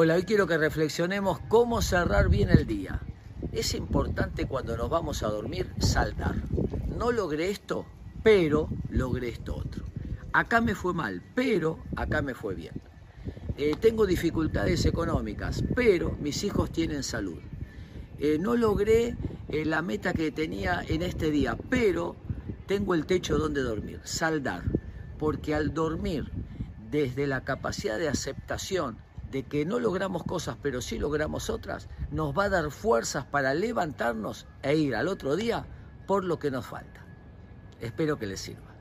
Hola, hoy quiero que reflexionemos cómo cerrar bien el día. Es importante cuando nos vamos a dormir saltar. No logré esto, pero logré esto otro. Acá me fue mal, pero acá me fue bien. Eh, tengo dificultades económicas, pero mis hijos tienen salud. Eh, no logré eh, la meta que tenía en este día, pero tengo el techo donde dormir, saldar, porque al dormir desde la capacidad de aceptación, de que no logramos cosas, pero sí logramos otras, nos va a dar fuerzas para levantarnos e ir al otro día por lo que nos falta. Espero que les sirva.